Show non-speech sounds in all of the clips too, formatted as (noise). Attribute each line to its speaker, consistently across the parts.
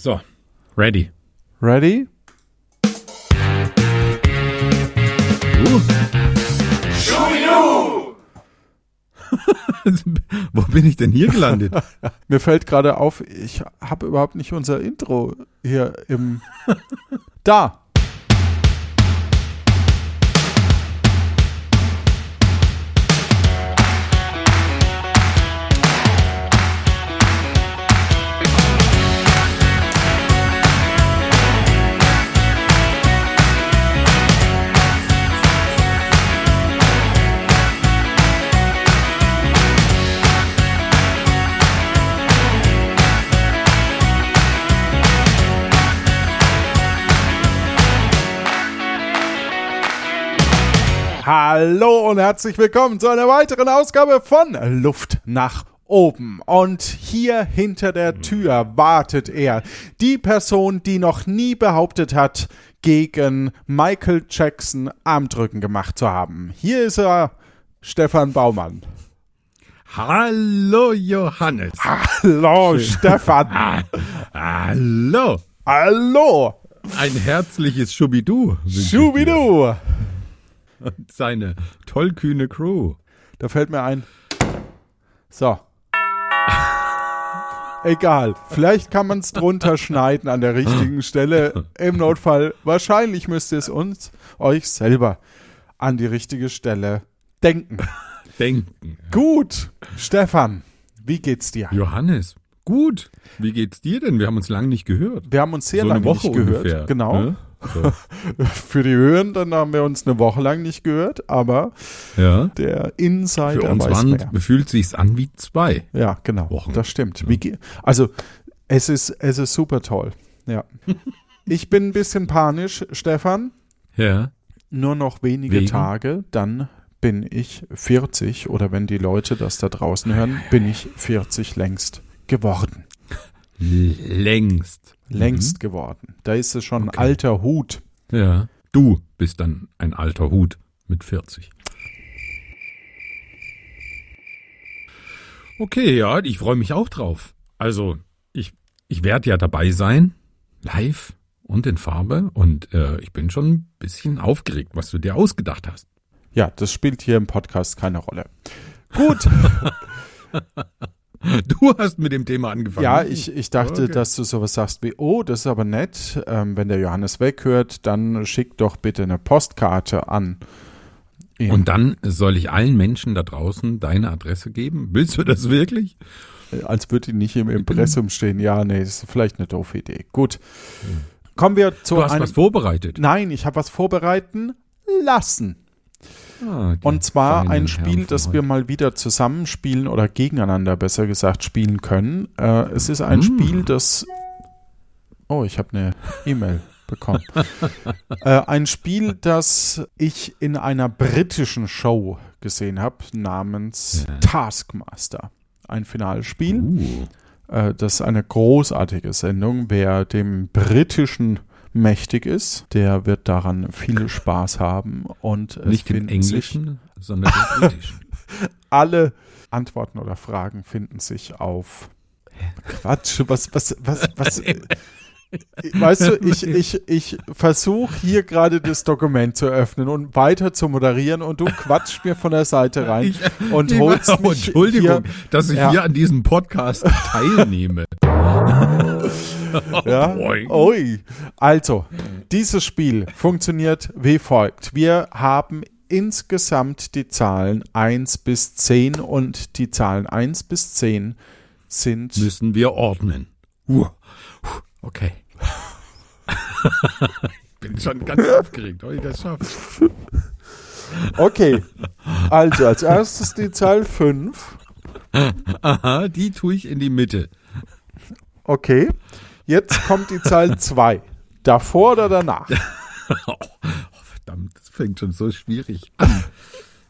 Speaker 1: So, ready.
Speaker 2: Ready? (laughs)
Speaker 1: Wo bin ich denn hier gelandet? (laughs)
Speaker 2: Mir fällt gerade auf, ich habe überhaupt nicht unser Intro hier im. da! Hallo und herzlich willkommen zu einer weiteren Ausgabe von Luft nach oben. Und hier hinter der Tür wartet er, die Person, die noch nie behauptet hat, gegen Michael Jackson Armdrücken gemacht zu haben. Hier ist er, Stefan Baumann.
Speaker 1: Hallo Johannes.
Speaker 2: Hallo, Stefan.
Speaker 1: Hallo.
Speaker 2: Hallo.
Speaker 1: Ein herzliches Schubidu.
Speaker 2: Schubidu.
Speaker 1: Und seine tollkühne Crew.
Speaker 2: Da fällt mir ein. So. Egal. Vielleicht kann man es drunter schneiden an der richtigen Stelle. Im Notfall. Wahrscheinlich müsst ihr es uns, euch selber an die richtige Stelle denken.
Speaker 1: Denken.
Speaker 2: Gut. Stefan, wie geht's dir?
Speaker 1: Johannes. Gut. Wie geht's dir denn? Wir haben uns lange nicht gehört.
Speaker 2: Wir haben uns sehr
Speaker 1: so
Speaker 2: lange nicht gehört.
Speaker 1: ungefähr.
Speaker 2: Genau.
Speaker 1: Ne? So. (laughs)
Speaker 2: Für die Hörenden haben wir uns eine Woche lang nicht gehört, aber
Speaker 1: Ja.
Speaker 2: der Insider
Speaker 1: Für uns
Speaker 2: weiß
Speaker 1: waren, fühlt sich's an wie zwei.
Speaker 2: Ja, genau.
Speaker 1: Wochen.
Speaker 2: Das stimmt. Ge- also, es ist, es ist super toll. Ja. (laughs) ich bin ein bisschen panisch, Stefan.
Speaker 1: Ja.
Speaker 2: Nur noch wenige
Speaker 1: Wegen?
Speaker 2: Tage, dann bin ich 40 oder wenn die Leute das da draußen hören, bin ich 40 längst geworden.
Speaker 1: Längst.
Speaker 2: Längst geworden. Da ist es schon ein
Speaker 1: Mhm. Okay.
Speaker 2: alter Hut.
Speaker 1: Ja. Du bist dann ein alter Hut mit 40. Okay, ja, ich freue mich auch drauf. Also, ich, ich werde ja dabei sein, live und in Farbe. Und äh, ich bin schon ein bisschen aufgeregt, was du dir ausgedacht hast.
Speaker 2: Ja, das spielt hier im Podcast keine Rolle. Gut, (laughs) (laughs)
Speaker 1: Du hast mit dem Thema angefangen.
Speaker 2: ja, ich, ich dachte,
Speaker 1: Okay.
Speaker 2: dass du sowas sagst wie, oh, das ist aber nett. Ähm, wenn der Johannes weghört, dann schick doch bitte eine Postkarte an. ihn.
Speaker 1: Und dann soll ich allen Menschen da draußen deine Adresse geben? Willst du das wirklich?
Speaker 2: Als würde die nicht im Impressum (clears throat) stehen. Ja, nee, das ist vielleicht eine doofe Idee. Gut. Kommen wir zu
Speaker 1: Du hast was vorbereitet.
Speaker 2: Nein, ich habe was vorbereiten lassen.
Speaker 1: Ah,
Speaker 2: Und zwar ein Spiel, das wir mal wieder zusammenspielen oder gegeneinander, besser gesagt, spielen können. Äh, es ist ein
Speaker 1: Mm.
Speaker 2: Spiel, das. Oh, ich habe eine E-Mail bekommen. (laughs) äh, ein Spiel, das ich in einer britischen Show gesehen habe, namens
Speaker 1: Ja.
Speaker 2: Taskmaster. Ein Finalspiel.
Speaker 1: Uh.
Speaker 2: Äh, das ist eine großartige Sendung. Wer dem britischen mächtig ist, der wird daran viel (laughs) Spaß haben. Und
Speaker 1: Nicht im Englischen, sondern im Britischen. (laughs)
Speaker 2: alle Antworten oder Fragen finden sich auf Quatsch, was, was, was, was. (laughs) Weißt du, ich, ich, ich versuche hier gerade das Dokument zu öffnen und weiter zu moderieren und du quatschst mir von der Seite rein
Speaker 1: Ich-
Speaker 2: und holst
Speaker 1: oh,
Speaker 2: mich
Speaker 1: Entschuldigung,
Speaker 2: hier,
Speaker 1: dass ich
Speaker 2: Ja.
Speaker 1: hier an diesem Podcast teilnehme. (laughs)
Speaker 2: Ja? Ui. Also, dieses Spiel funktioniert wie folgt. Wir haben insgesamt die Zahlen 1 bis 10 und die Zahlen 1 bis 10 sind
Speaker 1: Müssen wir ordnen. Uh. Okay. ich (laughs) bin schon ganz aufgeregt, ob ich das schaffe.
Speaker 2: Okay. Also, als erstes die Zahl 5.
Speaker 1: Aha, die tue ich in die Mitte.
Speaker 2: Okay. Jetzt kommt die Zahl 2. Davor oder danach? (laughs)
Speaker 1: Oh, verdammt, das fängt schon so schwierig an.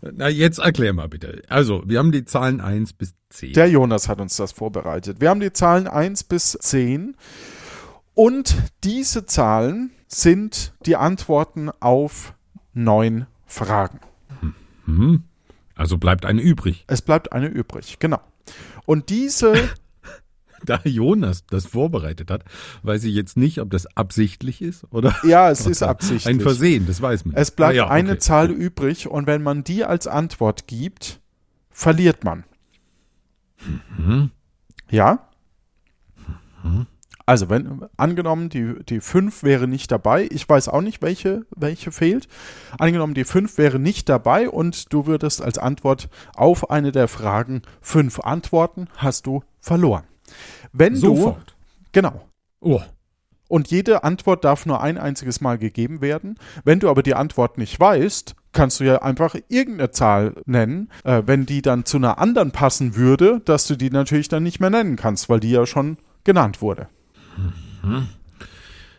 Speaker 1: Na, jetzt erklär mal bitte. Also, wir haben die Zahlen 1 bis 10.
Speaker 2: Der Jonas hat uns das vorbereitet. Wir haben die Zahlen 1 bis 10. Und diese Zahlen sind die Antworten auf neun Fragen.
Speaker 1: Mhm. Also bleibt eine übrig.
Speaker 2: Es bleibt eine übrig, genau. Und diese (laughs)
Speaker 1: da Jonas das vorbereitet hat, weiß ich jetzt nicht, ob das absichtlich ist oder
Speaker 2: Ja, es ist (laughs) absichtlich.
Speaker 1: ein Versehen, das weiß man.
Speaker 2: Es bleibt
Speaker 1: Ah ja,
Speaker 2: eine
Speaker 1: okay.
Speaker 2: Zahl übrig und wenn man die als Antwort gibt, verliert man.
Speaker 1: Mhm.
Speaker 2: Ja? Also, wenn, angenommen, die, die 5 wäre nicht dabei, ich weiß auch nicht, welche, welche fehlt. Angenommen, die 5 wäre nicht dabei und du würdest als Antwort auf eine der Fragen 5 antworten, hast du verloren. Wenn
Speaker 1: Sofort.
Speaker 2: du, genau,
Speaker 1: Oh,
Speaker 2: und jede Antwort darf nur ein einziges Mal gegeben werden. Wenn du aber die Antwort nicht weißt, kannst du ja einfach irgendeine Zahl nennen. Äh, wenn die dann zu einer anderen passen würde, dass du die natürlich dann nicht mehr nennen kannst, weil die ja schon genannt wurde.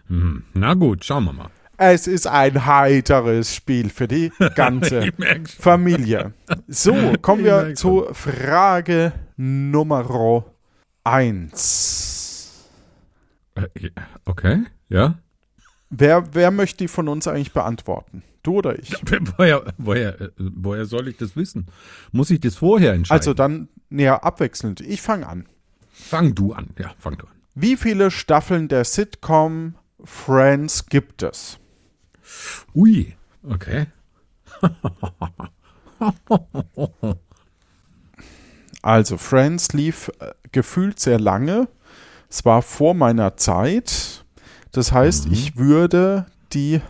Speaker 1: hm. na gut, schauen wir mal.
Speaker 2: Es ist ein heiteres Spiel für die (laughs) ganze. Familie. So, kommen wir
Speaker 1: merk
Speaker 2: zu Frage Nummer 1.
Speaker 1: Äh, Okay, ja.
Speaker 2: Wer, wer möchte die von uns eigentlich beantworten? Du oder ich? (laughs)
Speaker 1: Woher, woher, äh, woher soll ich das wissen? Muss ich das vorher entscheiden?
Speaker 2: Also dann näher abwechselnd. Ich fange an.
Speaker 1: fang du an. Ja, fang du an.
Speaker 2: Wie viele Staffeln der Sitcom Friends gibt es?
Speaker 1: Ui, okay. (laughs)
Speaker 2: Also Friends lief äh, gefühlt sehr lange. Es war vor meiner Zeit. Das heißt,
Speaker 1: Mhm.
Speaker 2: ich würde die,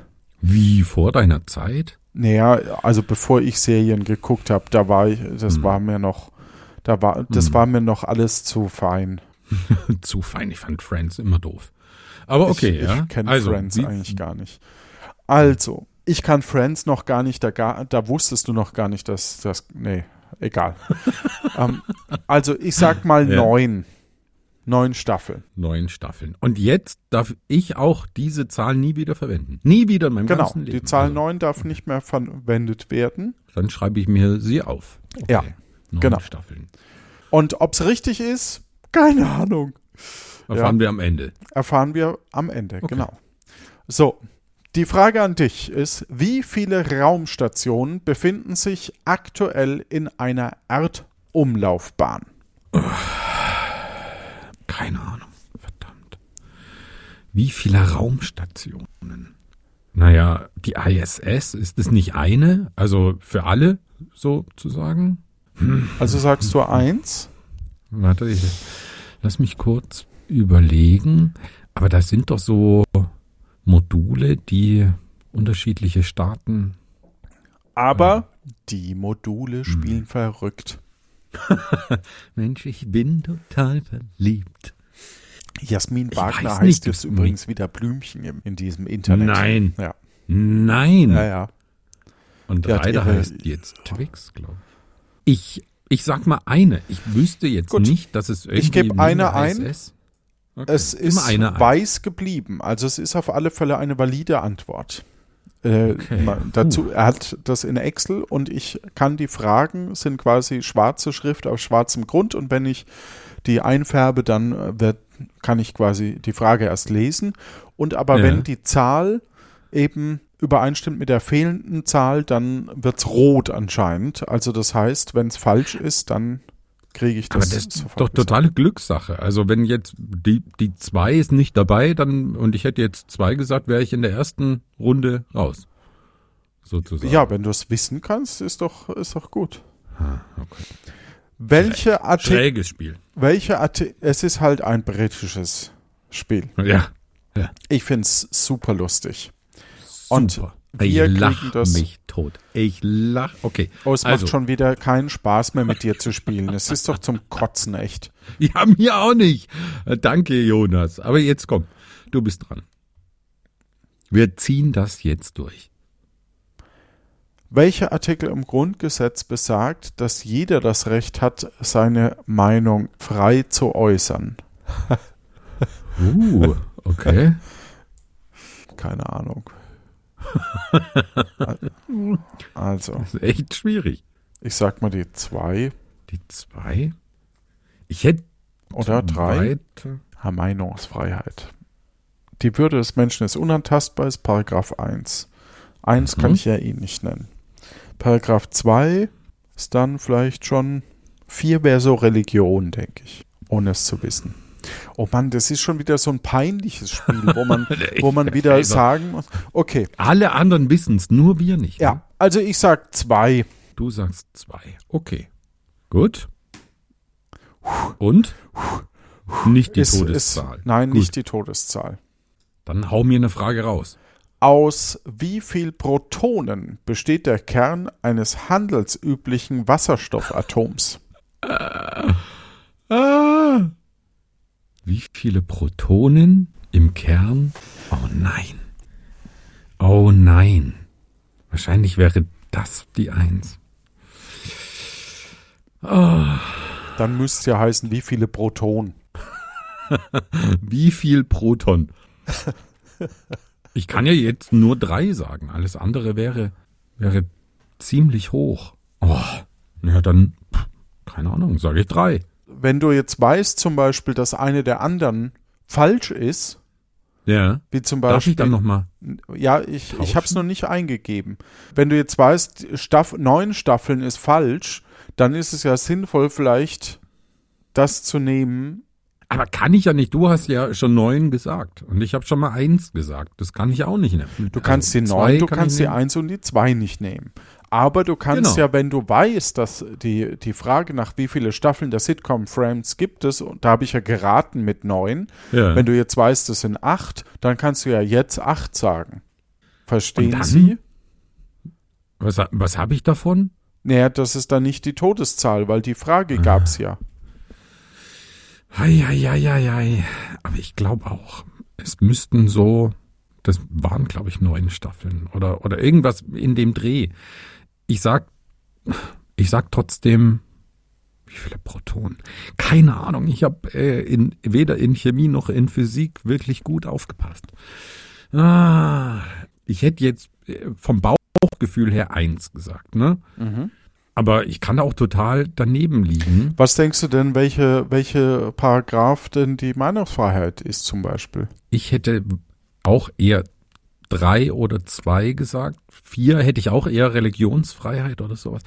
Speaker 1: Wie vor deiner Zeit?
Speaker 2: naja, also bevor ich Serien geguckt habe, da war ich, das
Speaker 1: Mhm.
Speaker 2: war mir noch, da war, das
Speaker 1: Mhm.
Speaker 2: war mir noch alles zu fein. (laughs)
Speaker 1: Zu fein, ich fand Friends immer doof. Aber okay,
Speaker 2: ich,
Speaker 1: ja.
Speaker 2: Ich kenne
Speaker 1: also,
Speaker 2: Friends
Speaker 1: wie-
Speaker 2: eigentlich gar nicht. Also, ich kann Friends noch gar nicht, da, gar, da wusstest du noch gar nicht, dass das, nee, egal. ähm, also, ich sag mal
Speaker 1: Ja.
Speaker 2: neun. Neun Staffeln.
Speaker 1: Neun Staffeln. Und jetzt darf ich auch diese Zahl nie wieder verwenden. Nie wieder in meinem
Speaker 2: Genau,
Speaker 1: ganzen Leben.
Speaker 2: die Zahl
Speaker 1: Also,
Speaker 2: neun darf nicht mehr verwendet werden.
Speaker 1: Dann schreibe ich mir sie auf. Okay.
Speaker 2: Ja,
Speaker 1: Neun
Speaker 2: genau.
Speaker 1: Staffeln.
Speaker 2: Und ob es richtig ist, keine Ahnung.
Speaker 1: Erfahren wir am Ende.
Speaker 2: Erfahren wir am Ende,
Speaker 1: Okay.
Speaker 2: genau. So, die Frage an dich ist, wie viele Raumstationen befinden sich aktuell in einer Erdumlaufbahn?
Speaker 1: Keine Ahnung. Verdammt. Wie viele Raumstationen? Naja, die ISS, ist es nicht eine? Also für alle sozusagen?
Speaker 2: Also sagst du eins?
Speaker 1: Warte, ich, lass mich kurz überlegen. Aber das sind doch so Module, die unterschiedliche Staaten.
Speaker 2: Aber die Module spielen verrückt. (laughs)
Speaker 1: Mensch, ich bin total verliebt.
Speaker 2: Jasmin Wagner heißt jetzt
Speaker 1: das-
Speaker 2: übrigens wieder Blümchen im, in diesem Internet.
Speaker 1: Nein.
Speaker 2: Ja,
Speaker 1: Nein.
Speaker 2: ja, ja.
Speaker 1: Und
Speaker 2: Die
Speaker 1: Reider heißt jetzt Twix, glaube ich. Ich, ich sag mal eine. Ich wüsste jetzt
Speaker 2: Gut.
Speaker 1: nicht, dass es irgendwie
Speaker 2: Ich geb
Speaker 1: neben
Speaker 2: eine ein.
Speaker 1: Okay.
Speaker 2: Es ist weiß geblieben. Also es ist auf alle Fälle eine valide Antwort. Äh,
Speaker 1: Okay.
Speaker 2: dazu, er hat das in Excel und ich kann die Fragen, sind quasi schwarze Schrift auf schwarzem Grund und wenn ich die einfärbe, dann äh, wird, kann ich quasi die Frage erst lesen. Und aber
Speaker 1: Ja.
Speaker 2: wenn die Zahl eben übereinstimmt mit der fehlenden Zahl, dann wird's rot anscheinend. Also das heißt, wenn es falsch ist, dann kriege ich
Speaker 1: Aber
Speaker 2: das,
Speaker 1: das ist doch totale Glückssache. Also wenn jetzt die, die zwei ist nicht dabei, dann und ich hätte jetzt zwei gesagt, wäre ich in der ersten Runde raus. Sozusagen.
Speaker 2: Ja, wenn du es wissen kannst, ist doch, ist doch gut.
Speaker 1: Ah, okay.
Speaker 2: Welche Artikel,
Speaker 1: Schräges Spiel.
Speaker 2: welche Artikel, es ist halt ein britisches Spiel.
Speaker 1: Ja.
Speaker 2: Ich find's super lustig. Und
Speaker 1: Super.
Speaker 2: Wir
Speaker 1: ich lach
Speaker 2: das-
Speaker 1: mich tot. Ich lach. Okay.
Speaker 2: Oh, es
Speaker 1: also,
Speaker 2: macht schon wieder keinen Spaß mehr mit dir zu spielen. Es ist doch zum (laughs) Kotzen echt.
Speaker 1: Ja, mir auch nicht. Äh, Danke, Jonas. Aber jetzt komm, du bist dran. Wir ziehen das jetzt durch.
Speaker 2: Welcher Artikel im Grundgesetz besagt, dass jeder das Recht hat, seine Meinung frei zu äußern?
Speaker 1: Uh, okay. (laughs)
Speaker 2: Keine Ahnung. (laughs) Also,
Speaker 1: Das ist echt schwierig.
Speaker 2: ich sag mal die zwei
Speaker 1: Die zwei? Ich hätte
Speaker 2: oder drei. Meinungsfreiheit. Die Würde des Menschen ist unantastbar, ist Paragraph 1. 1 kann
Speaker 1: Mhm.
Speaker 2: ich ja eh nicht nennen. Paragraph 2 ist dann vielleicht schon, 4 wäre so Religion, denke ich, ohne es zu wissen. Oh Mann, das ist schon wieder so ein peinliches Spiel, wo man, (laughs) wo man wieder
Speaker 1: Also-
Speaker 2: sagen muss. Okay,
Speaker 1: Alle anderen wissen es, nur wir nicht.
Speaker 2: ja,
Speaker 1: ne?
Speaker 2: also ich sag zwei.
Speaker 1: Du sagst zwei. Okay. Gut. Und? Nicht die
Speaker 2: Ist-
Speaker 1: Todeszahl.
Speaker 2: Ist, nein,
Speaker 1: Gut.
Speaker 2: nicht die Todeszahl.
Speaker 1: Dann hau mir eine Frage raus.
Speaker 2: Aus wie viel Protonen besteht der Kern eines handelsüblichen Wasserstoffatoms?
Speaker 1: Ah. Wie viele Protonen im Kern? Oh nein. Oh nein. Wahrscheinlich wäre das die Eins.
Speaker 2: Dann müsste es ja heißen, wie viele Protonen. (laughs)
Speaker 1: Wie viel Proton? Ich kann ja jetzt nur drei sagen. Alles andere wäre, wäre ziemlich hoch. Oh, ja dann, keine Ahnung, sage ich drei.
Speaker 2: Wenn du jetzt weißt zum Beispiel, dass eine der anderen falsch ist,
Speaker 1: Ja.
Speaker 2: wie zum
Speaker 1: Darf
Speaker 2: Beispiel
Speaker 1: ich dann nochmal?
Speaker 2: Ja, ich, ich habe es noch nicht eingegeben. Wenn du jetzt weißt, Staff neun Staffeln ist falsch, dann ist es ja sinnvoll, vielleicht das zu nehmen.
Speaker 1: Aber kann ich ja nicht. Du hast ja schon neun gesagt. Und ich habe schon mal eins gesagt. Das kann ich auch nicht nehmen.
Speaker 2: Du kannst die neun, du kannst die eins und die zwei nicht nehmen. Aber du kannst
Speaker 1: Genau.
Speaker 2: ja, wenn du weißt, dass die, die Frage nach wie viele Staffeln der Sitcom Friends gibt es, und da habe ich ja geraten mit neun,
Speaker 1: Ja.
Speaker 2: wenn du jetzt weißt, es sind acht, dann kannst du ja jetzt acht sagen. Verstehen
Speaker 1: dann?
Speaker 2: Sie?
Speaker 1: was was habe ich davon?
Speaker 2: Naja, das ist dann nicht die Todeszahl, weil die Frage
Speaker 1: Ah.
Speaker 2: gab's ja.
Speaker 1: Eieieiei. Aber ich glaube auch, es müssten so, das waren glaube ich neun Staffeln oder, oder irgendwas in dem Dreh. Ich sag, ich sag trotzdem, wie viele Protonen? Keine Ahnung. Ich habe äh, in, weder in Chemie noch in Physik wirklich gut aufgepasst. Ah, ich hätte jetzt äh, vom Bauchgefühl her eins gesagt, ne? Aber ich kann auch total daneben liegen.
Speaker 2: Was denkst du denn, welche, welche Paragraph denn die Meinungsfreiheit ist zum Beispiel?
Speaker 1: Ich hätte auch eher drei oder zwei gesagt. Vier hätte ich auch eher Religionsfreiheit oder sowas.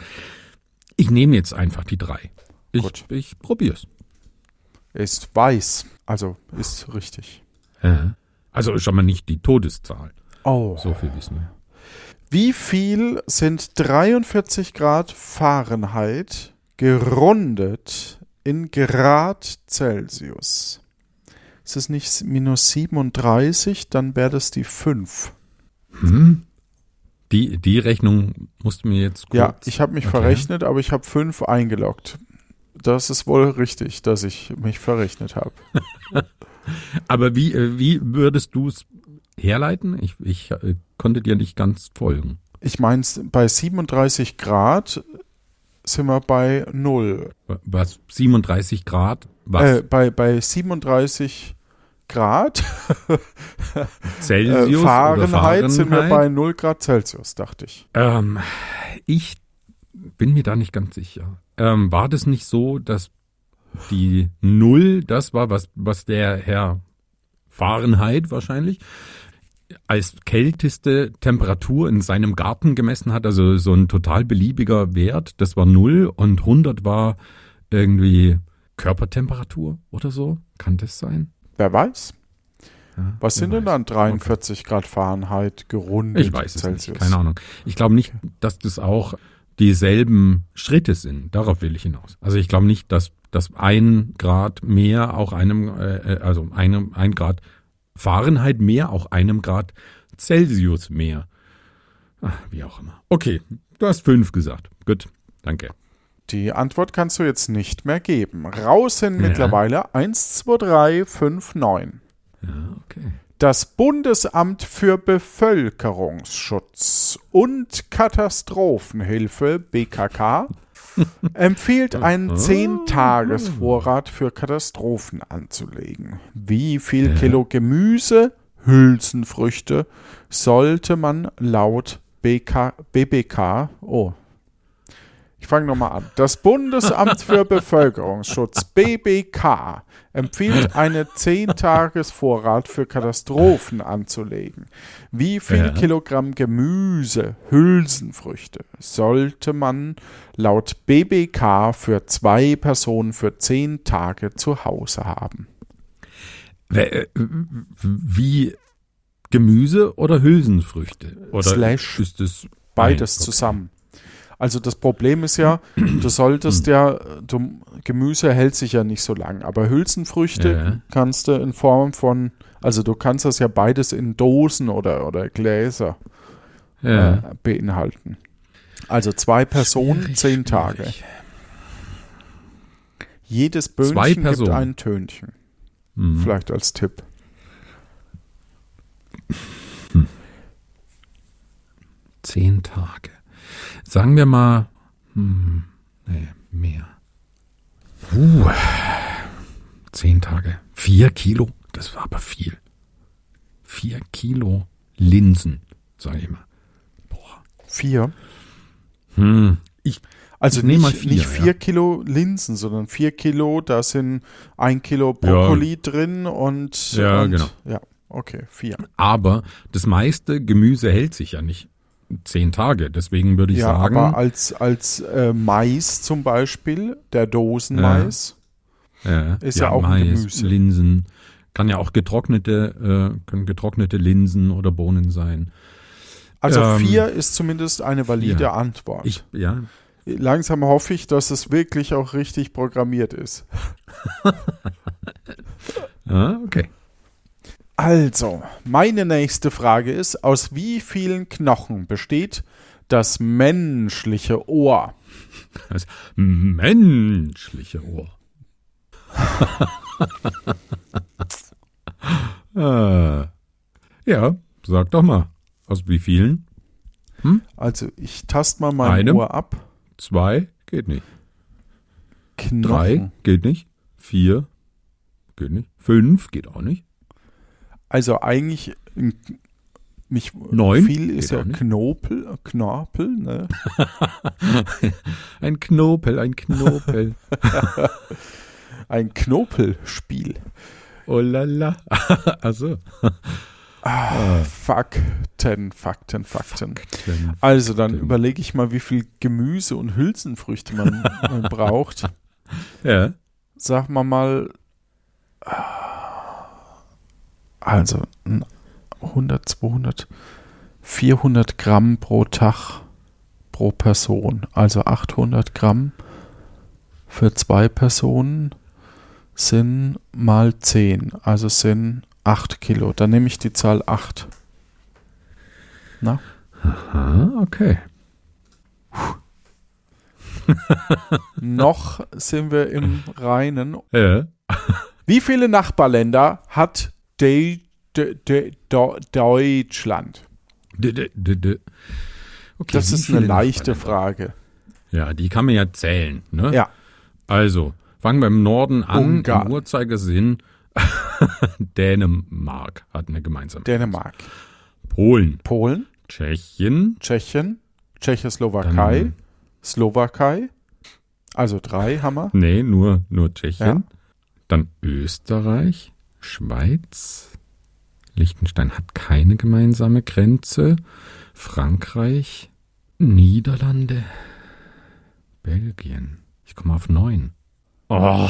Speaker 1: Ich nehme jetzt einfach die drei. Ich,
Speaker 2: Gut.
Speaker 1: ich probier's.
Speaker 2: Ist weiß. Also ist richtig.
Speaker 1: Ja. Also schon mal nicht die Todeszahl.
Speaker 2: Oh.
Speaker 1: So viel wissen wir.
Speaker 2: Wie viel sind 43 Grad Fahrenheit gerundet in Grad Celsius? Ist es nicht minus 37, dann wäre das die 5.
Speaker 1: Hm? Die, die Rechnung musst du mir jetzt kurz.
Speaker 2: Ja, ich habe mich
Speaker 1: erklären.
Speaker 2: verrechnet, aber ich habe 5 eingeloggt. Das ist wohl richtig, dass ich mich verrechnet habe. (laughs)
Speaker 1: Aber wie, äh, wie würdest du es herleiten? Ich, ich äh, konnte dir nicht ganz folgen.
Speaker 2: Ich meine, bei 37 Grad sind wir bei 0.
Speaker 1: Was? 37 Grad? Was?
Speaker 2: Äh, bei, bei 37 Grad (laughs) äh,
Speaker 1: Celsius oder
Speaker 2: Fahrenheit, sind wir
Speaker 1: Fahrenheit?
Speaker 2: bei 0 Grad Celsius, dachte ich.
Speaker 1: Ähm, ich bin mir da nicht ganz sicher. Ähm, war das nicht so, dass die Null, das war, was, was der Herr Fahrenheit wahrscheinlich, als kälteste Temperatur in seinem Garten gemessen hat, also so ein total beliebiger Wert, das war Null und 100 war irgendwie Körpertemperatur oder so? Kann das sein?
Speaker 2: Wer weiß?
Speaker 1: Ja,
Speaker 2: Was sind denn
Speaker 1: weiß.
Speaker 2: dann 43 Grad Fahrenheit gerundet
Speaker 1: Ich weiß es
Speaker 2: Celsius?
Speaker 1: nicht, keine Ahnung. Ich glaube nicht, dass das auch dieselben Schritte sind. Darauf will ich hinaus. Also ich glaube nicht, dass, dass ein Grad mehr auch einem, äh, äh, also einem, ein Grad Fahrenheit mehr auch einem Grad Celsius mehr. Ach, wie auch immer. Okay, du hast fünf gesagt. Gut, danke.
Speaker 2: Die Antwort kannst du jetzt nicht mehr geben. Raus sind
Speaker 1: Ja.
Speaker 2: mittlerweile 1, 2, 3, 5, 9.
Speaker 1: Ja, okay.
Speaker 2: Das Bundesamt für Bevölkerungsschutz und Katastrophenhilfe BKK (laughs) empfiehlt einen 10-Tages-Vorrat für Katastrophen anzulegen. Wie viel. Kilo Gemüse, Hülsenfrüchte sollte man laut BK, BBK, oh, ich fange nochmal an. Das Bundesamt für (laughs) Bevölkerungsschutz, BBK, empfiehlt einen 10-Tages-Vorrat für Katastrophen anzulegen. Wie viel
Speaker 1: Ja.
Speaker 2: Kilogramm Gemüse, Hülsenfrüchte sollte man laut BBK für zwei Personen für 10 Tage zu Hause haben?
Speaker 1: Äh, Wie Gemüse oder Hülsenfrüchte? Oder
Speaker 2: Slash.
Speaker 1: ist es
Speaker 2: Beides
Speaker 1: Nein, okay.
Speaker 2: zusammen. Also das Problem ist ja, du solltest ja, du, Gemüse hält sich ja nicht so lang, aber Hülsenfrüchte
Speaker 1: Ja.
Speaker 2: kannst du in Form von, also du kannst das ja beides in Dosen oder, oder Gläser
Speaker 1: Ja.
Speaker 2: äh, beinhalten. Also zwei Personen,
Speaker 1: Schwierig,
Speaker 2: zehn Tage.
Speaker 1: schwierig.
Speaker 2: Jedes Böhnchen gibt ein Tönchen.
Speaker 1: Mhm.
Speaker 2: Vielleicht als Tipp.
Speaker 1: Zehn Tage. Sagen wir mal, hm, nee, mehr. Uh, zehn Tage. Vier Kilo, das war aber viel. Vier Kilo Linsen, sage ich mal. Boah.
Speaker 2: Vier.
Speaker 1: Hm. Ich,
Speaker 2: Also
Speaker 1: Ich
Speaker 2: nicht,
Speaker 1: vier,
Speaker 2: nicht
Speaker 1: ja.
Speaker 2: vier Kilo Linsen, sondern vier Kilo, da sind ein Kilo Brokkoli drin und,
Speaker 1: Ja,
Speaker 2: und
Speaker 1: genau.
Speaker 2: ja, okay, vier.
Speaker 1: aber das meiste Gemüse hält sich ja nicht zehn Tage. Deswegen würde ich
Speaker 2: ja,
Speaker 1: sagen,
Speaker 2: aber als, als äh, Mais zum Beispiel, der Dosenmais,
Speaker 1: äh,
Speaker 2: ist ja auch ein
Speaker 1: Mais,
Speaker 2: Gemüse.
Speaker 1: Linsen, kann ja auch getrocknete, äh, können getrocknete Linsen oder Bohnen sein.
Speaker 2: also
Speaker 1: ähm,
Speaker 2: vier ist zumindest eine valide
Speaker 1: vier.
Speaker 2: Antwort.
Speaker 1: Ich, ja,
Speaker 2: Langsam hoffe ich, dass es wirklich auch richtig programmiert ist. (laughs)
Speaker 1: ah, okay.
Speaker 2: Also, meine nächste Frage ist, aus wie vielen Knochen besteht das menschliche Ohr?
Speaker 1: Das menschliche Ohr. (laughs) äh, ja, sag doch mal. Aus wie vielen?
Speaker 2: Also, ich tast mal mein
Speaker 1: Einem?
Speaker 2: Ohr ab.
Speaker 1: Zwei? Geht nicht.
Speaker 2: Knochen.
Speaker 1: Drei? Geht nicht. Vier? Geht nicht. Fünf? Geht auch nicht.
Speaker 2: Also eigentlich mich
Speaker 1: Neun?
Speaker 2: viel ist
Speaker 1: Geht
Speaker 2: ja
Speaker 1: nicht.
Speaker 2: Knopel, Knorpel, ne?
Speaker 1: Ein Knopel, ein Knopel. (laughs)
Speaker 2: Ein Knopelspiel.
Speaker 1: oh la la. (laughs) Also.
Speaker 2: Fakten, Fakten, Fakten. Also dann
Speaker 1: Fakten.
Speaker 2: überlege ich mal, wie viel Gemüse und Hülsenfrüchte man, man braucht. (laughs)
Speaker 1: Ja.
Speaker 2: Sag mal mal, also n- 100, 200, 400 Gramm pro Tag pro Person. Also 800 Gramm für zwei Personen sind mal 10. Also sind 8 Kilo. Dann nehme ich die Zahl 8. Na?
Speaker 1: Ah, okay. (laughs)
Speaker 2: Noch sind wir im Reinen.
Speaker 1: Ja.
Speaker 2: Wie viele Nachbarländer hat De De De Deutschland?
Speaker 1: Okay,
Speaker 2: Das ist eine leichte? Frage.
Speaker 1: Ja, die kann man ja zählen. Ne?
Speaker 2: Ja,
Speaker 1: Also, fangen wir im Norden an.
Speaker 2: Ungarn.
Speaker 1: Im Uhrzeigersinn. (laughs) Dänemark hat eine gemeinsame.
Speaker 2: Dänemark,
Speaker 1: Polen,
Speaker 2: Polen,
Speaker 1: Tschechien,
Speaker 2: Tschechien, Tschechoslowakei,
Speaker 1: Dann-
Speaker 2: Slowakei. Also drei haben wir.
Speaker 1: nee, nur, nur Tschechien.
Speaker 2: Ja.
Speaker 1: Dann Österreich, Schweiz, Liechtenstein hat keine gemeinsame Grenze. Frankreich, Niederlande, Belgien. Ich komme auf neun. Oh,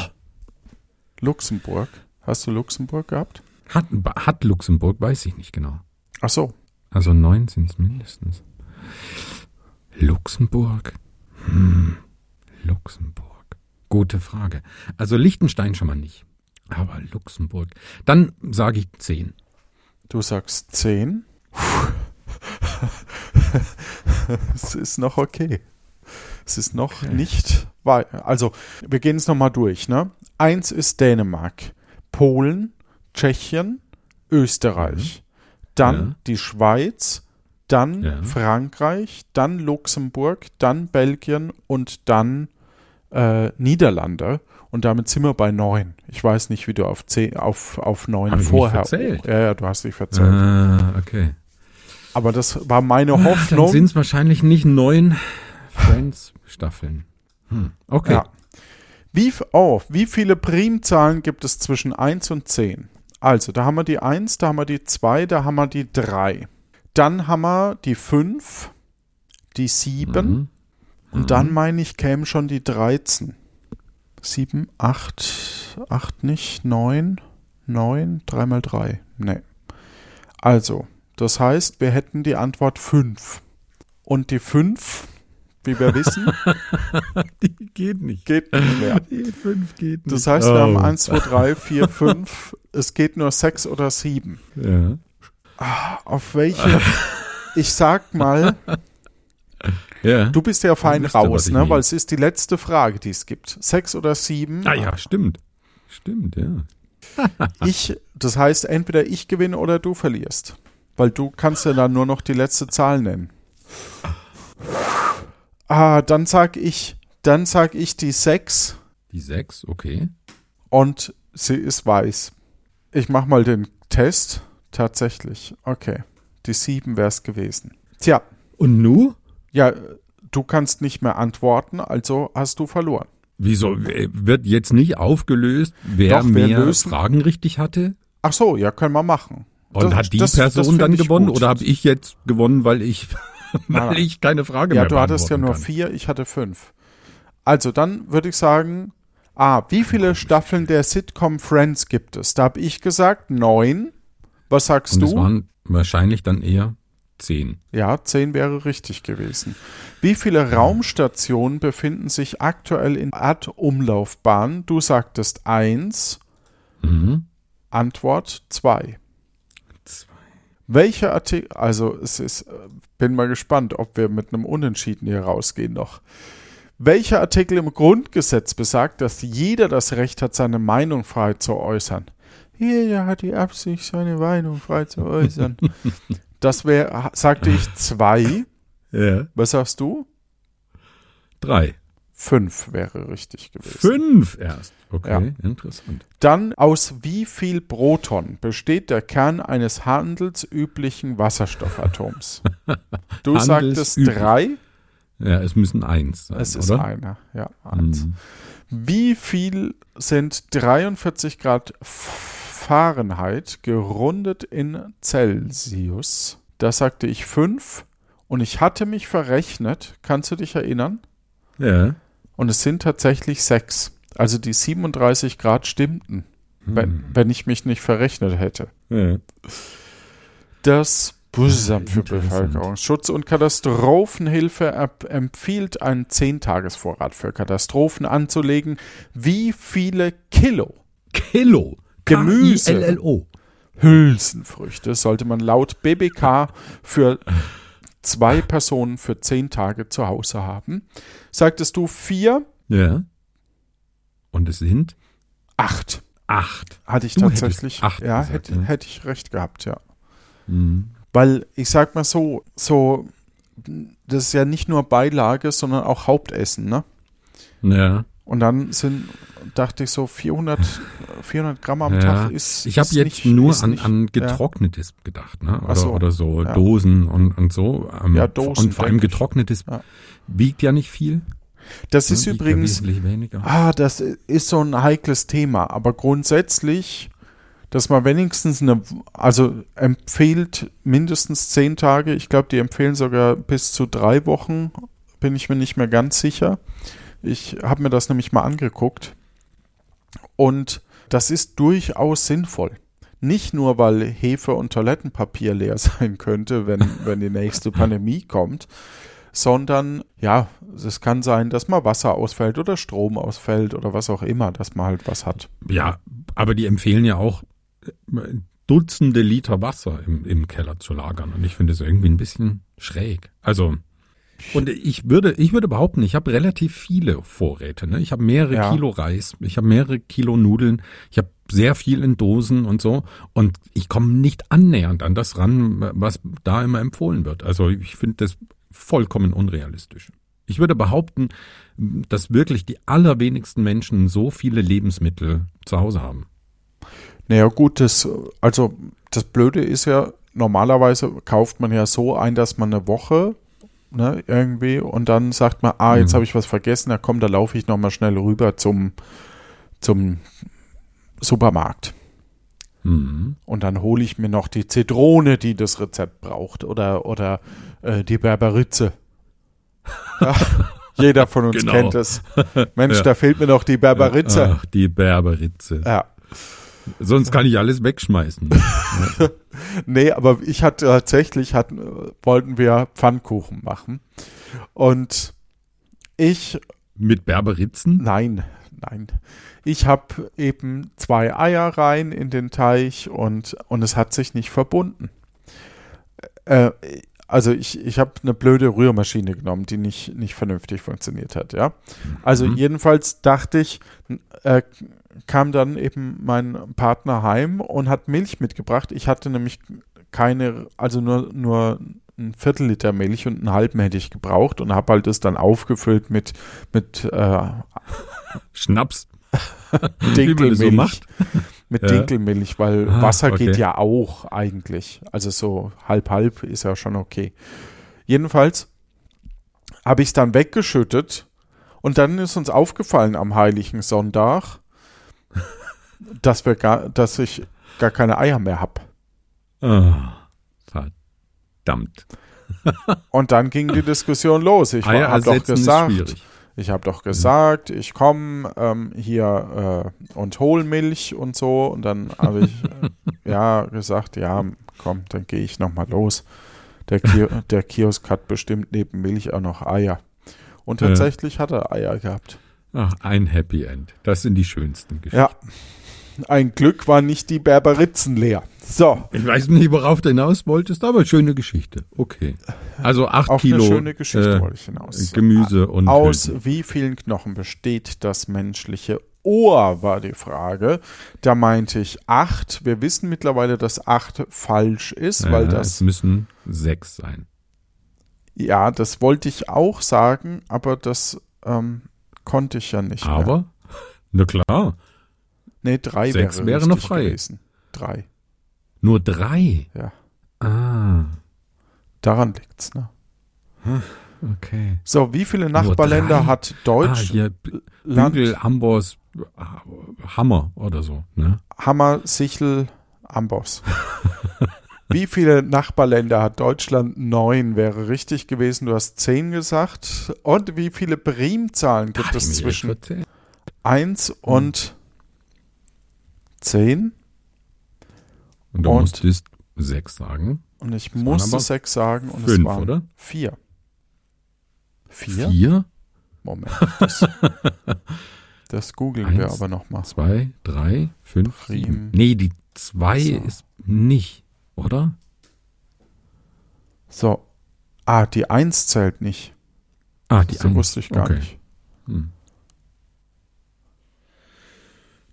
Speaker 2: Luxemburg. Hast du Luxemburg gehabt?
Speaker 1: hat, hat Luxemburg, weiß ich nicht genau.
Speaker 2: Ach so.
Speaker 1: Also neun sind es mindestens. Luxemburg? Hm, Luxemburg. Gute Frage. Also Liechtenstein schon mal nicht. Aber Luxemburg. Dann sage ich zehn.
Speaker 2: Du sagst zehn. (laughs) es ist noch okay. Es ist noch nicht weit. Also, wir gehen es nochmal durch. Ne? Eins ist Dänemark, Polen, Tschechien, Österreich, dann
Speaker 1: Ja.
Speaker 2: die Schweiz, dann
Speaker 1: Ja.
Speaker 2: Frankreich, dann Luxemburg, dann Belgien und dann äh, Niederlande. Und damit sind wir bei neun. Ich weiß nicht, wie du auf, zehn, auf, auf neun
Speaker 1: Hab ich mich
Speaker 2: vorher.
Speaker 1: verzählt?
Speaker 2: Ja, ja, du hast dich verzählt.
Speaker 1: Ah, okay.
Speaker 2: Aber das war meine
Speaker 1: Dann
Speaker 2: Hoffnung.
Speaker 1: sind es wahrscheinlich nicht neun Friends-Staffeln. Hm. Okay.
Speaker 2: Ja. Wie, oh, wie viele Primzahlen gibt es zwischen 1 und 10? Also, da haben wir die 1, da haben wir die 2, da haben wir die 3. Dann haben wir die 5, die 7
Speaker 1: Mhm.
Speaker 2: und dann meine ich, kämen schon die 13. 7, 8, 8 nicht, 9. 9, 3 mal 3. Nee. Also, das heißt, wir hätten die Antwort 5. Und die 5, wie wir wissen, (laughs)
Speaker 1: Die geht nicht.
Speaker 2: geht nicht mehr.
Speaker 1: Die 5 geht nicht.
Speaker 2: Das heißt, wir haben
Speaker 1: Oh.
Speaker 2: 1, 2, 3, 4, 5. Es geht nur 6 oder 7.
Speaker 1: Ja.
Speaker 2: Auf welche? (laughs) Ich sag mal,
Speaker 1: ja.
Speaker 2: du bist ja fein raus, ne? Weil es ist die letzte Frage, die es gibt. 6 oder 7.
Speaker 1: Ah ja, stimmt. Stimmt, ja. (laughs)
Speaker 2: Ich, das heißt, entweder ich gewinne oder du verlierst. Weil du kannst ja dann nur noch die letzte Zahl nennen. Ah, dann sag ich, dann sag ich die 6
Speaker 1: Die 6, okay.
Speaker 2: und sie ist weiß. Ich mach mal den Test. Tatsächlich. Okay. Die 7 wäre es gewesen. Tja,
Speaker 1: Und nu?
Speaker 2: Ja, du kannst nicht mehr antworten, also hast du verloren.
Speaker 1: Wieso w- wird jetzt nicht aufgelöst, wer
Speaker 2: Doch,
Speaker 1: mehr
Speaker 2: lösen-
Speaker 1: Fragen richtig hatte?
Speaker 2: Ach so, ja, können wir machen.
Speaker 1: Und
Speaker 2: Das-
Speaker 1: hat die
Speaker 2: das- das
Speaker 1: Person
Speaker 2: find
Speaker 1: dann gewonnen
Speaker 2: gut.
Speaker 1: oder habe ich jetzt gewonnen, weil ich, (laughs) weil ich keine Frage
Speaker 2: Ja,
Speaker 1: mehr
Speaker 2: du hattest ja nur
Speaker 1: kann?
Speaker 2: vier, ich hatte fünf. Also dann würde ich sagen, ah, wie viele Staffeln der Sitcom Friends gibt es? Da habe ich gesagt neun. Was sagst
Speaker 1: Und es
Speaker 2: du?
Speaker 1: waren wahrscheinlich dann eher zehn.
Speaker 2: Ja, zehn wäre richtig gewesen. Wie viele Raumstationen befinden sich aktuell in Erdumlaufbahn? Du sagtest eins.
Speaker 1: Mhm.
Speaker 2: Antwort zwei.
Speaker 1: Zwei.
Speaker 2: Welcher Artikel, also es ist, äh, bin mal gespannt, ob wir mit einem Unentschieden hier rausgehen noch. Welcher Artikel im Grundgesetz besagt, dass jeder das Recht hat, seine Meinung frei zu äußern? Jeder hat die Absicht, seine Meinung frei zu äußern. (laughs) das wäre, sagte ich zwei. (laughs)
Speaker 1: Ja.
Speaker 2: Was sagst du?
Speaker 1: Drei.
Speaker 2: Fünf wäre richtig gewesen.
Speaker 1: Fünf erst. Okay, interessant.
Speaker 2: Dann aus wie viel Proton besteht der Kern eines handelsüblichen Wasserstoffatoms? (laughs) Du sagtest drei.
Speaker 1: Ja, es müssen eins sein,
Speaker 2: Es ist
Speaker 1: oder?
Speaker 2: einer, ja, eins.
Speaker 1: Mhm.
Speaker 2: Wie viel sind 43 Grad Fahrenheit gerundet in Celsius? Da sagte ich fünf und ich hatte mich verrechnet. Kannst du dich erinnern?
Speaker 1: Ja.
Speaker 2: Und es sind tatsächlich sechs. Also die 37 Grad stimmten, wenn, wenn ich mich nicht verrechnet hätte.
Speaker 1: ja.
Speaker 2: Das Bundesamt für. Bevölkerungsschutz und Katastrophenhilfe empfiehlt, einen Zehntagesvorrat für Katastrophen anzulegen. Wie viele Kilo
Speaker 1: Kilo.
Speaker 2: Gemüse.
Speaker 1: K-I-L-L-O.
Speaker 2: Hülsenfrüchte sollte man laut BBK für zwei Personen für zehn Tage zu Hause haben? Sagtest du vier?
Speaker 1: Ja. Und es sind
Speaker 2: Acht.
Speaker 1: acht.
Speaker 2: Hatte ich
Speaker 1: Du
Speaker 2: tatsächlich.
Speaker 1: acht
Speaker 2: ja,
Speaker 1: gesagt,
Speaker 2: hätte,
Speaker 1: ja.
Speaker 2: hätte ich recht gehabt, ja.
Speaker 1: Mhm.
Speaker 2: Weil ich sag mal so, so, das ist ja nicht nur Beilage, sondern auch Hauptessen, ne?
Speaker 1: Ja.
Speaker 2: Und dann sind, dachte ich so, 400, 400 Gramm am
Speaker 1: ja.
Speaker 2: Tag ist.
Speaker 1: ich habe
Speaker 2: ist
Speaker 1: jetzt
Speaker 2: nicht,
Speaker 1: nur
Speaker 2: ist
Speaker 1: an,
Speaker 2: nicht,
Speaker 1: an
Speaker 2: ja.
Speaker 1: getrocknetes gedacht, ne? Oder
Speaker 2: so,
Speaker 1: oder so
Speaker 2: ja.
Speaker 1: Dosen und, und so. Ähm,
Speaker 2: Ja, Dosen,
Speaker 1: Und vor allem getrocknetes
Speaker 2: Ja.
Speaker 1: wiegt ja nicht viel.
Speaker 2: Das ist
Speaker 1: ne? Ja
Speaker 2: übrigens, ah, das ist so ein heikles Thema, aber grundsätzlich, dass man wenigstens eine, also empfiehlt mindestens zehn Tage, ich glaube, die empfehlen sogar bis zu drei Wochen, bin ich mir nicht mehr ganz sicher. Ich habe mir das nämlich mal angeguckt und das ist durchaus sinnvoll. Nicht nur, weil Hefe und Toilettenpapier leer (laughs) sein könnte, wenn, wenn die nächste (laughs) Pandemie kommt, sondern ja, es kann sein, dass mal Wasser ausfällt oder Strom ausfällt oder was auch immer, dass man halt was hat.
Speaker 1: Ja, aber die empfehlen ja auch äh, Dutzende Liter Wasser im, im Keller zu lagern. Und ich finde es irgendwie ein bisschen schräg. Also, und ich würde, ich würde behaupten, ich habe relativ viele Vorräte. Ne? Ich habe mehrere
Speaker 2: Ja.
Speaker 1: Kilo Reis, ich habe mehrere Kilo Nudeln, ich habe sehr viel in Dosen und so. Und ich komme nicht annähernd an das ran, was da immer empfohlen wird. Also ich finde das vollkommen unrealistisch. Ich würde behaupten, dass wirklich die allerwenigsten Menschen so viele Lebensmittel zu Hause haben.
Speaker 2: Naja, gut, das, also das Blöde ist ja, normalerweise kauft man ja so ein, dass man eine Woche ne, irgendwie und dann sagt man, ah, jetzt
Speaker 1: Mhm.
Speaker 2: habe ich was vergessen, na komm, da laufe ich nochmal schnell rüber zum, zum Supermarkt.
Speaker 1: Mhm.
Speaker 2: Und dann hole ich mir noch die Zitrone, die das Rezept braucht, oder, oder äh, die Berberitze. (laughs) Ja, jeder von uns
Speaker 1: Genau.
Speaker 2: kennt es. Mensch,
Speaker 1: Ja.
Speaker 2: da fehlt mir noch die Berberitze.
Speaker 1: Ach, die Berberitze.
Speaker 2: Ja.
Speaker 1: Sonst kann ich alles wegschmeißen. (laughs)
Speaker 2: Nee, aber ich hatte tatsächlich, hatten, wollten wir Pfannkuchen machen. Und ich,
Speaker 1: Mit Berberitzen?
Speaker 2: nein, nein. Ich habe eben zwei Eier rein in den Teig und, und es hat sich nicht verbunden. Äh, also ich, ich habe eine blöde Rührmaschine genommen, die nicht, nicht vernünftig funktioniert hat, ja. Also
Speaker 1: Mhm.
Speaker 2: jedenfalls dachte ich, äh, kam dann eben mein Partner heim und hat Milch mitgebracht. Ich hatte nämlich keine, also nur, nur ein Viertel Liter Milch und einen halben hätte ich gebraucht und habe halt das dann aufgefüllt mit, mit äh,
Speaker 1: Schnaps. (laughs)
Speaker 2: Dinkelmilch.
Speaker 1: so macht. (laughs)
Speaker 2: Mit
Speaker 1: Ja.
Speaker 2: Dinkelmilch, weil
Speaker 1: Ah,
Speaker 2: Wasser
Speaker 1: okay.
Speaker 2: geht ja auch eigentlich. Also so halb-halb ist ja schon okay. Jedenfalls habe ich es dann weggeschüttet und dann ist uns aufgefallen am heiligen Sonntag, dass wir gar, dass ich gar keine Eier mehr habe.
Speaker 1: Ah, verdammt. (laughs)
Speaker 2: Und dann ging die Diskussion los. Ich habe doch gesagt, ich habe doch gesagt, ich komme ähm, hier äh, und hol Milch und so. Und dann habe ich äh, ja gesagt, ja, komm, dann gehe ich noch mal los. Der, Ki der Kiosk hat bestimmt neben Milch auch noch Eier. Und tatsächlich hat er Eier gehabt.
Speaker 1: Ach, ein Happy End. Das sind die schönsten Geschichten.
Speaker 2: Ja. Ein Glück war nicht die Berberitzen leer. So,
Speaker 1: Ich weiß nicht, worauf du hinaus wolltest, aber schöne Geschichte. Okay. Also acht
Speaker 2: auf
Speaker 1: Kilo
Speaker 2: eine schöne Geschichte
Speaker 1: äh,
Speaker 2: wollte ich hinaus.
Speaker 1: Gemüse und
Speaker 2: Aus
Speaker 1: Hülsen.
Speaker 2: wie vielen Knochen besteht das menschliche Ohr, war die Frage. Da meinte ich acht. Wir wissen mittlerweile, dass acht falsch ist, weil
Speaker 1: Ja, es
Speaker 2: das,
Speaker 1: müssen sechs sein.
Speaker 2: ja, das wollte ich auch sagen, aber das ähm, konnte ich ja nicht. Mehr.
Speaker 1: Aber, (laughs) na klar,
Speaker 2: Nee, drei
Speaker 1: Sechs
Speaker 2: wäre,
Speaker 1: wäre noch frei.
Speaker 2: gewesen. Drei,
Speaker 1: nur drei.
Speaker 2: ja.
Speaker 1: Ah,
Speaker 2: Daran liegt's, ne?
Speaker 1: okay.
Speaker 2: So, wie viele Nachbarländer hat
Speaker 1: Ah,
Speaker 2: Deutschland?
Speaker 1: hier Bügel, Amboss, ah, Hammer oder so, ne?
Speaker 2: Hammer, Sichel, Amboss. (laughs) Wie viele Nachbarländer hat Deutschland? Neun wäre richtig gewesen. Du hast zehn gesagt. Und wie viele Primzahlen gibt
Speaker 1: Hab
Speaker 2: es zwischen eins und zehn?
Speaker 1: Und du
Speaker 2: und-
Speaker 1: musstest sechs sagen.
Speaker 2: Und ich
Speaker 1: waren
Speaker 2: musste
Speaker 1: aber
Speaker 2: sechs sagen und es
Speaker 1: Fünf,
Speaker 2: waren
Speaker 1: oder?
Speaker 2: vier. Vier?
Speaker 1: Vier,
Speaker 2: Moment. Das, (laughs) das googeln wir
Speaker 1: Eins.
Speaker 2: aber nochmal.
Speaker 1: zwei, drei, fünf,
Speaker 2: Prim.
Speaker 1: sieben. Nee, die zwei
Speaker 2: So.
Speaker 1: ist nicht, oder?
Speaker 2: So. Ah, die eins zählt nicht.
Speaker 1: Ah, die
Speaker 2: Das
Speaker 1: eins.
Speaker 2: wusste ich gar
Speaker 1: okay.
Speaker 2: nicht.
Speaker 1: Hm.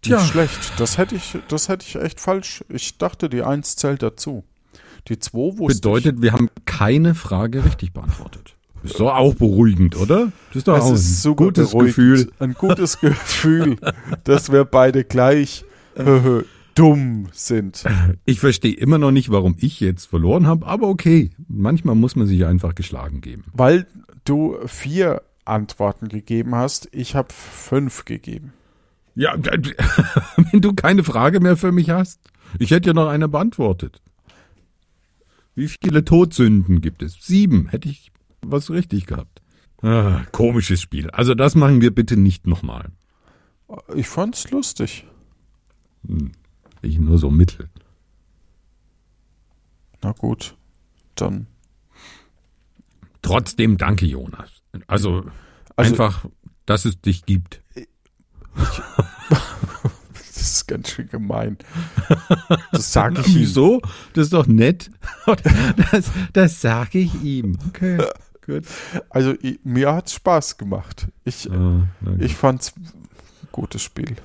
Speaker 2: Nicht
Speaker 1: Tja.
Speaker 2: schlecht. Das hätte ich, das hätte ich echt falsch. Ich dachte, die 1 zählt dazu. Die 2 wusste
Speaker 1: Bedeutet, wir haben keine Frage richtig beantwortet. Ist doch auch beruhigend, oder? Das ist doch
Speaker 2: ich. Es
Speaker 1: auch
Speaker 2: ist
Speaker 1: ein gutes
Speaker 2: beruhigend.
Speaker 1: Gefühl.
Speaker 2: Ein gutes Gefühl, (laughs) dass wir beide gleich äh, dumm sind.
Speaker 1: Ich verstehe immer noch nicht, warum ich jetzt verloren habe, aber okay. Manchmal muss man sich einfach geschlagen geben.
Speaker 2: Weil du vier Antworten gegeben hast, ich habe fünf gegeben.
Speaker 1: Ja, (laughs) wenn du keine Frage mehr für mich hast. Ich hätte ja noch eine beantwortet. Wie viele Todsünden gibt es? Sieben. Hätte ich was richtig gehabt. Ah, komisches Spiel. Also das machen wir bitte nicht nochmal.
Speaker 2: Ich fand's lustig.
Speaker 1: Ich nur so mittel.
Speaker 2: Na gut, dann.
Speaker 1: Trotzdem danke, Jonas. Also,
Speaker 2: Also-
Speaker 1: einfach, dass es dich gibt. (laughs)
Speaker 2: Das ist ganz schön gemein. Das sage (laughs) ich ihm.
Speaker 1: Wieso? Das ist doch nett. Das, das sage ich ihm. Okay, gut.
Speaker 2: Also i- mir hat's Spaß gemacht. Ich,
Speaker 1: Ah,
Speaker 2: ich fand's ein gutes Spiel.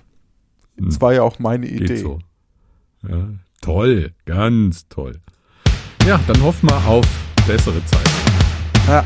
Speaker 1: Hm.
Speaker 2: Es war ja auch meine
Speaker 1: Geht
Speaker 2: Idee.
Speaker 1: so. Ja, toll, ganz toll. Ja, dann hoffen wir auf bessere Zeiten.
Speaker 2: Ja.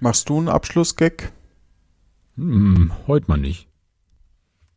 Speaker 2: Machst du einen Abschlussgag?
Speaker 1: Hm, heute mal nicht.